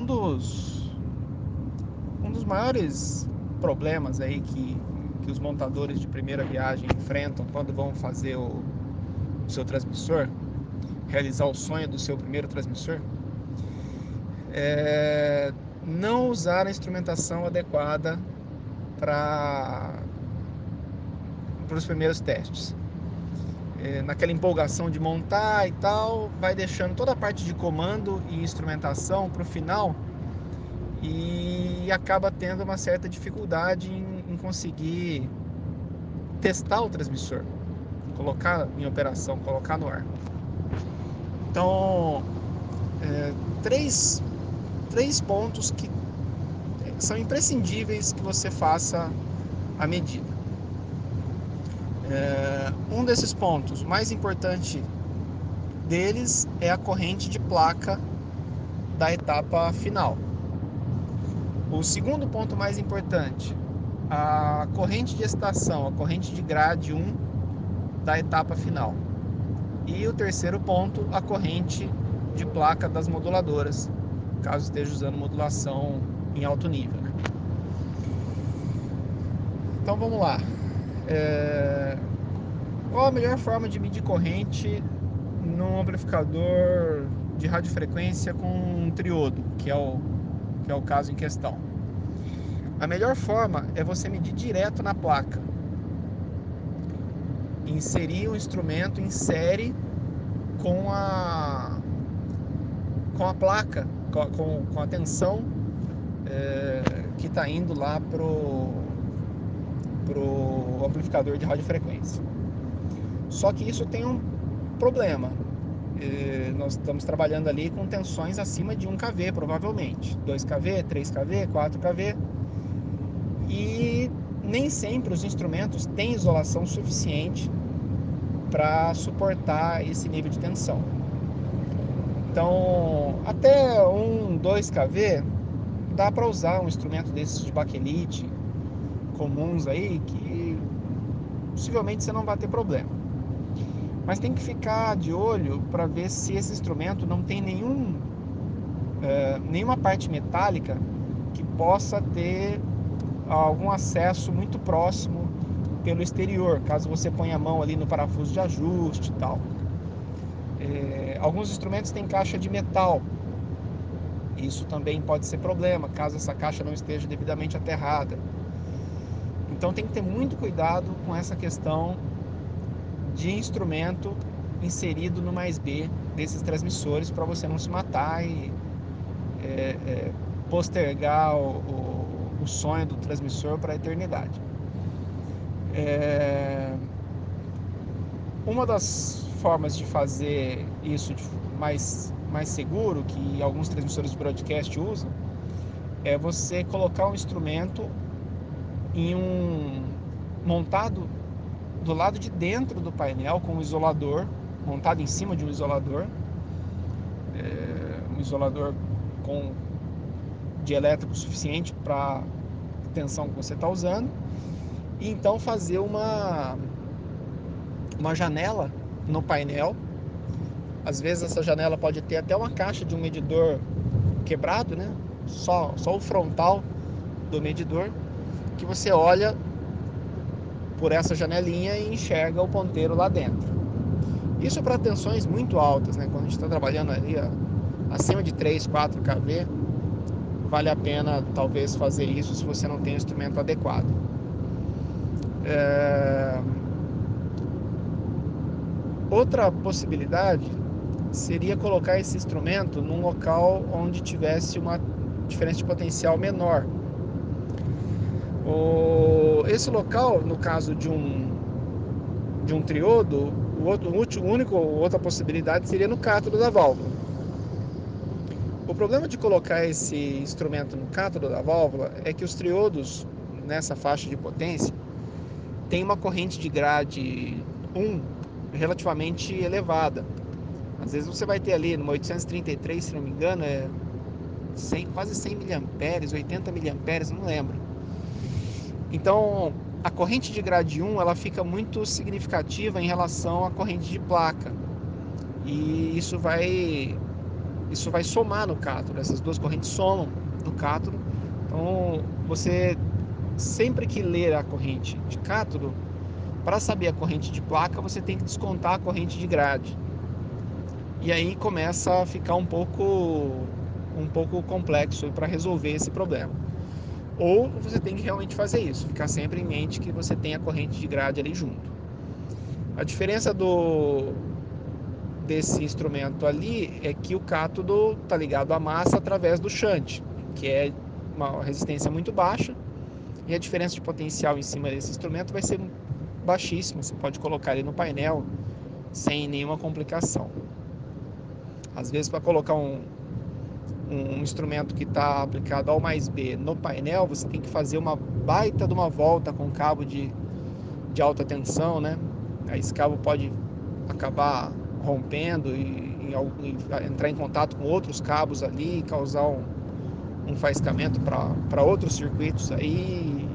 um dos um dos maiores problemas aí que, que os montadores de primeira viagem enfrentam quando vão fazer o, o seu transmissor, realizar o sonho do seu primeiro transmissor, é não usar a instrumentação adequada para os primeiros testes. É, naquela empolgação de montar e tal, vai deixando toda a parte de comando e instrumentação para o final e acaba tendo uma certa dificuldade em, em conseguir testar o transmissor, colocar em operação, colocar no ar. Então, é, três, três pontos que são imprescindíveis que você faça a medida. É, um desses pontos, mais importante deles, é a corrente de placa da etapa final. O segundo ponto mais importante, a corrente de estação, a corrente de grade 1 da etapa final. E o terceiro ponto, a corrente de placa das moduladoras, caso esteja usando modulação em alto nível. Né? Então vamos lá. É... Qual a melhor forma de medir corrente num amplificador de radiofrequência com um triodo, que é o que é o caso em questão. A melhor forma é você medir direto na placa. Inserir o instrumento em série com a com a placa, com, com a tensão é, que está indo lá pro pro amplificador de radiofrequência. Só que isso tem um problema nós estamos trabalhando ali com tensões acima de 1 kV, provavelmente. 2 kV, 3 kV, 4 kV. E nem sempre os instrumentos têm isolação suficiente para suportar esse nível de tensão. Então, até 1, 2 kV dá para usar um instrumento desses de baquelite comuns aí que possivelmente você não vai ter problema. Mas tem que ficar de olho para ver se esse instrumento não tem nenhum, é, nenhuma parte metálica que possa ter algum acesso muito próximo pelo exterior, caso você ponha a mão ali no parafuso de ajuste e tal. É, alguns instrumentos têm caixa de metal. Isso também pode ser problema, caso essa caixa não esteja devidamente aterrada. Então tem que ter muito cuidado com essa questão de instrumento inserido no mais B desses transmissores para você não se matar e é, é, postergar o, o, o, sonho do transmissor para a eternidade. É, uma das formas de fazer isso mais, mais seguro, que alguns transmissores de broadcast usam, é você colocar um instrumento em um montado do lado de dentro do painel com um isolador montado em cima de um isolador, é, um isolador com de elétrico suficiente para a tensão que você está usando, e então fazer uma uma janela no painel. Às vezes essa janela pode ter até uma caixa de um medidor quebrado, né? Só, só o frontal do medidor que você olha por essa janelinha e enxerga o ponteiro lá dentro. Isso para tensões muito altas, né? Quando a gente está trabalhando ali ó, acima de 3, 4 kV, vale a pena talvez fazer isso se você não tem o instrumento adequado. É... Outra possibilidade seria colocar esse instrumento num local onde tivesse uma diferença de potencial menor, o, esse local, no caso de um, de um triodo, o outro, o único, outra possibilidade seria no cátodo da válvula. O problema de colocar esse instrumento no cátodo da válvula é que os triodos, nessa faixa de potência, tem uma corrente de grade 1 relativamente elevada. Às vezes você vai ter ali no 833, se não me engano, é 100, quase 100 miliamperes, 80 miliamperes, não lembro. Então, a corrente de grade 1 ela fica muito significativa em relação à corrente de placa. E isso vai isso vai somar no cátodo, essas duas correntes somam no cátodo. Então, você sempre que ler a corrente de cátodo, para saber a corrente de placa, você tem que descontar a corrente de grade. E aí começa a ficar um pouco um pouco complexo para resolver esse problema. Ou você tem que realmente fazer isso, ficar sempre em mente que você tem a corrente de grade ali junto. A diferença do desse instrumento ali é que o cátodo está ligado à massa através do shunt, que é uma resistência muito baixa, e a diferença de potencial em cima desse instrumento vai ser baixíssima. Você pode colocar ele no painel sem nenhuma complicação. Às vezes, para colocar um, um instrumento que está aplicado ao mais B no painel, você tem que fazer uma baita de uma volta com cabo de, de alta tensão, né? Aí esse cabo pode acabar rompendo e, e, e entrar em contato com outros cabos ali e causar um, um faiscamento para outros circuitos, aí,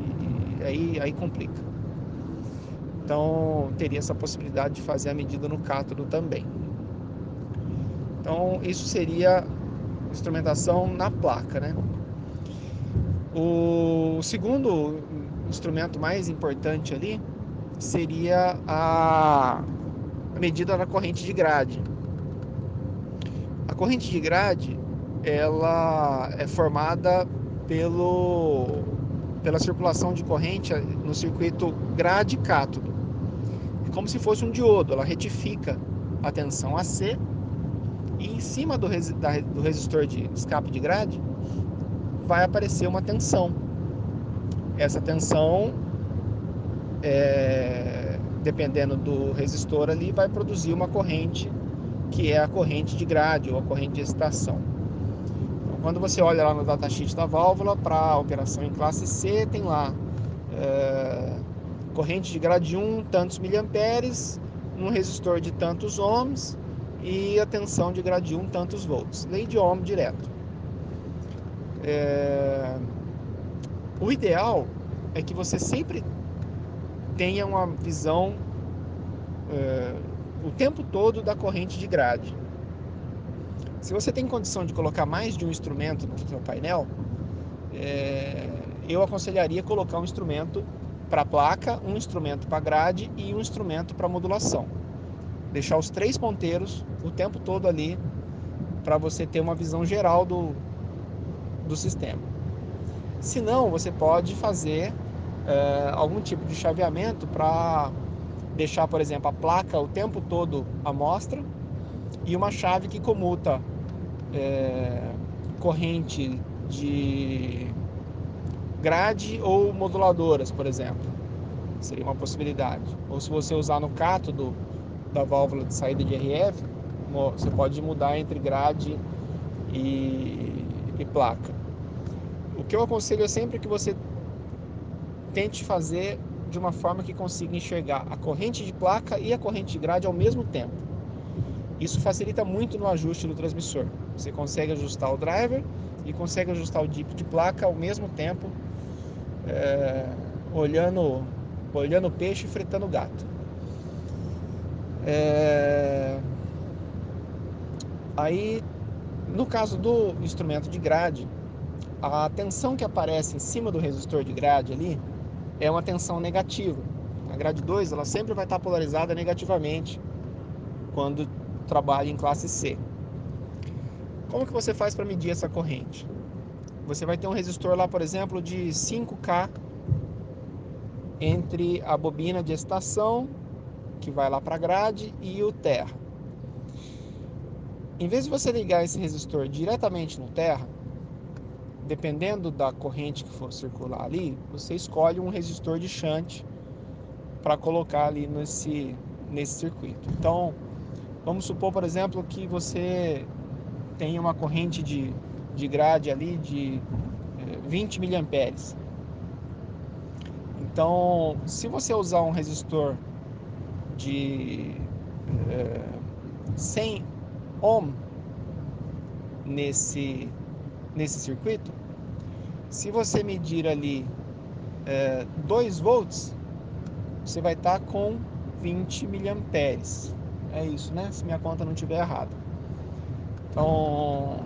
aí, aí complica. Então teria essa possibilidade de fazer a medida no cátodo também. Então isso seria instrumentação na placa, né? O segundo instrumento mais importante ali seria a medida da corrente de grade. A corrente de grade ela é formada pelo, pela circulação de corrente no circuito grade cátodo. É como se fosse um diodo, ela retifica a tensão AC em cima do, res, da, do resistor de escape de grade vai aparecer uma tensão. Essa tensão, é, dependendo do resistor ali, vai produzir uma corrente que é a corrente de grade ou a corrente de excitação. Então, quando você olha lá no datasheet da válvula para a operação em classe C, tem lá é, corrente de grade 1, tantos miliamperes, um resistor de tantos ohms e a tensão de grade 1 tantos volts. Lei de Ohm direto. É... O ideal é que você sempre tenha uma visão é, o tempo todo da corrente de grade. Se você tem condição de colocar mais de um instrumento no seu painel, é, eu aconselharia colocar um instrumento para placa, um instrumento para grade e um instrumento para modulação deixar os três ponteiros o tempo todo ali para você ter uma visão geral do, do sistema. Se não, você pode fazer é, algum tipo de chaveamento para deixar, por exemplo, a placa o tempo todo à mostra e uma chave que comuta é, corrente de grade ou moduladoras, por exemplo. Seria uma possibilidade. Ou se você usar no cátodo da válvula de saída de RF, você pode mudar entre grade e, e placa. O que eu aconselho é sempre que você tente fazer de uma forma que consiga enxergar a corrente de placa e a corrente de grade ao mesmo tempo. Isso facilita muito no ajuste do transmissor. Você consegue ajustar o driver e consegue ajustar o dip de placa ao mesmo tempo, é, olhando, olhando o peixe e fritando o gato. É... Aí, no caso do instrumento de grade, a tensão que aparece em cima do resistor de grade ali é uma tensão negativa. A grade 2 ela sempre vai estar polarizada negativamente quando trabalha em classe C. Como que você faz para medir essa corrente? Você vai ter um resistor lá, por exemplo, de 5K entre a bobina de estação que vai lá para a grade e o terra. Em vez de você ligar esse resistor diretamente no terra, dependendo da corrente que for circular ali, você escolhe um resistor de shunt para colocar ali nesse, nesse circuito. Então, vamos supor, por exemplo, que você tem uma corrente de, de grade ali de 20 eh, miliamperes. Então, se você usar um resistor de é, 100 ohm nesse, nesse circuito, se você medir ali é, 2 volts, você vai estar tá com 20 miliamperes. É isso, né? Se minha conta não estiver errada. Então,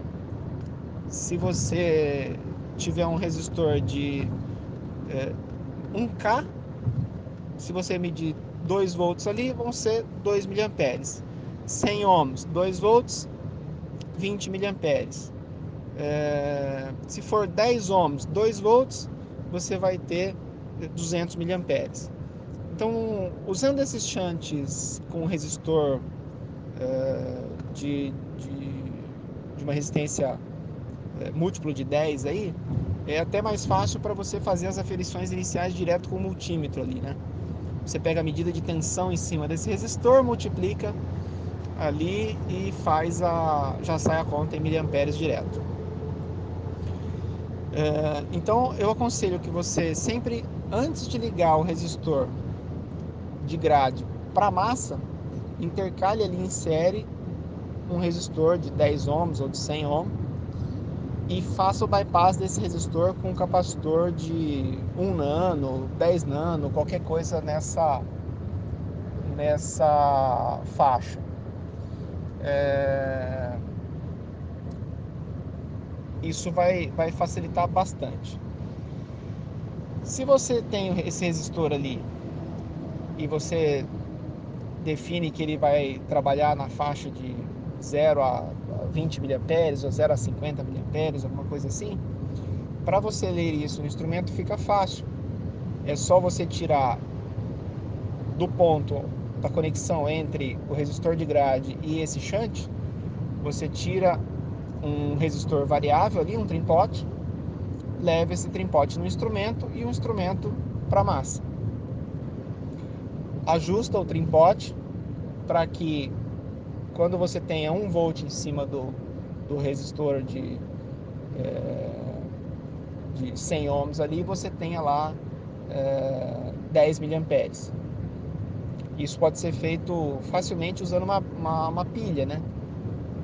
se você tiver um resistor de é, 1K, se você medir 2 volts ali, vão ser 2 miliamperes. 100 ohms, 2 volts, 20 miliamperes. É, se for 10 ohms, 2 volts, você vai ter 200 miliamperes. Então, usando esses shunts com resistor é, de, de, de, uma resistência é, múltiplo de 10 aí, é até mais fácil para você fazer as aferições iniciais direto com o multímetro ali, né? Você pega a medida de tensão em cima desse resistor, multiplica ali e faz a já sai a conta em miliamperes direto. É, então eu aconselho que você sempre antes de ligar o resistor de grade para massa, intercale ali em série um resistor de 10 ohms ou de 100 ohms e faça o bypass desse resistor com um capacitor de 1 nano, 10 nano, qualquer coisa nessa nessa faixa. É... Isso vai, vai facilitar bastante. Se você tem esse resistor ali e você define que ele vai trabalhar na faixa de 0 a 20 mA ou 0 a 50 mA, alguma coisa assim, para você ler isso no instrumento fica fácil. É só você tirar do ponto da conexão entre o resistor de grade e esse shunt, você tira um resistor variável ali, um trimpote, leva esse trimpote no instrumento e o instrumento para massa. Ajusta o trimpote para que quando você tenha 1 volt em cima do, do resistor de, é, de 100 ohms ali, você tenha lá é, 10 miliamperes. Isso pode ser feito facilmente usando uma, uma, uma, pilha, né?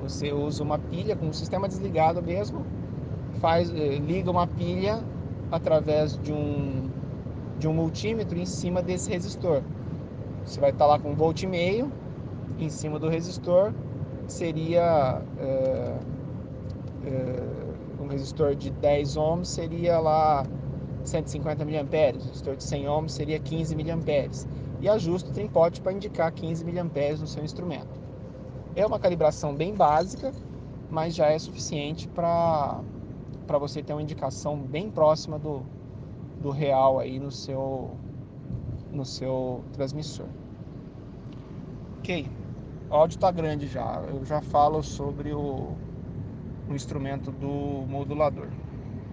Você usa uma pilha com o sistema desligado mesmo, faz, eh, liga uma pilha através de um, de um multímetro em cima desse resistor. Você vai estar lá com um volt e meio em cima do resistor, seria é, é, um resistor de 10 ohms seria lá 150 mA, resistor de 100 ohms seria 15 mA e ajusta o trimpote para indicar 15 mA no seu instrumento. É uma calibração bem básica, mas já é suficiente para você ter uma indicação bem próxima do, do real aí no seu, no seu transmissor. Ok, o áudio está grande já, eu já falo sobre o, o instrumento do modulador.